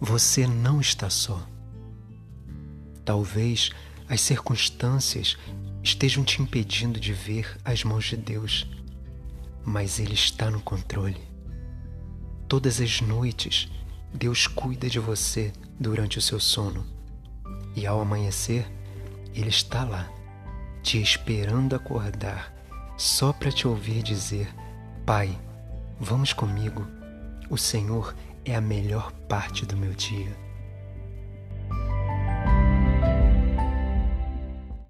Você não está só. Talvez as circunstâncias estejam te impedindo de ver as mãos de Deus, mas Ele está no controle. Todas as noites, Deus cuida de você durante o seu sono, e ao amanhecer, Ele está lá, te esperando acordar, só para te ouvir dizer: Pai, vamos comigo, o Senhor é a melhor parte do meu dia.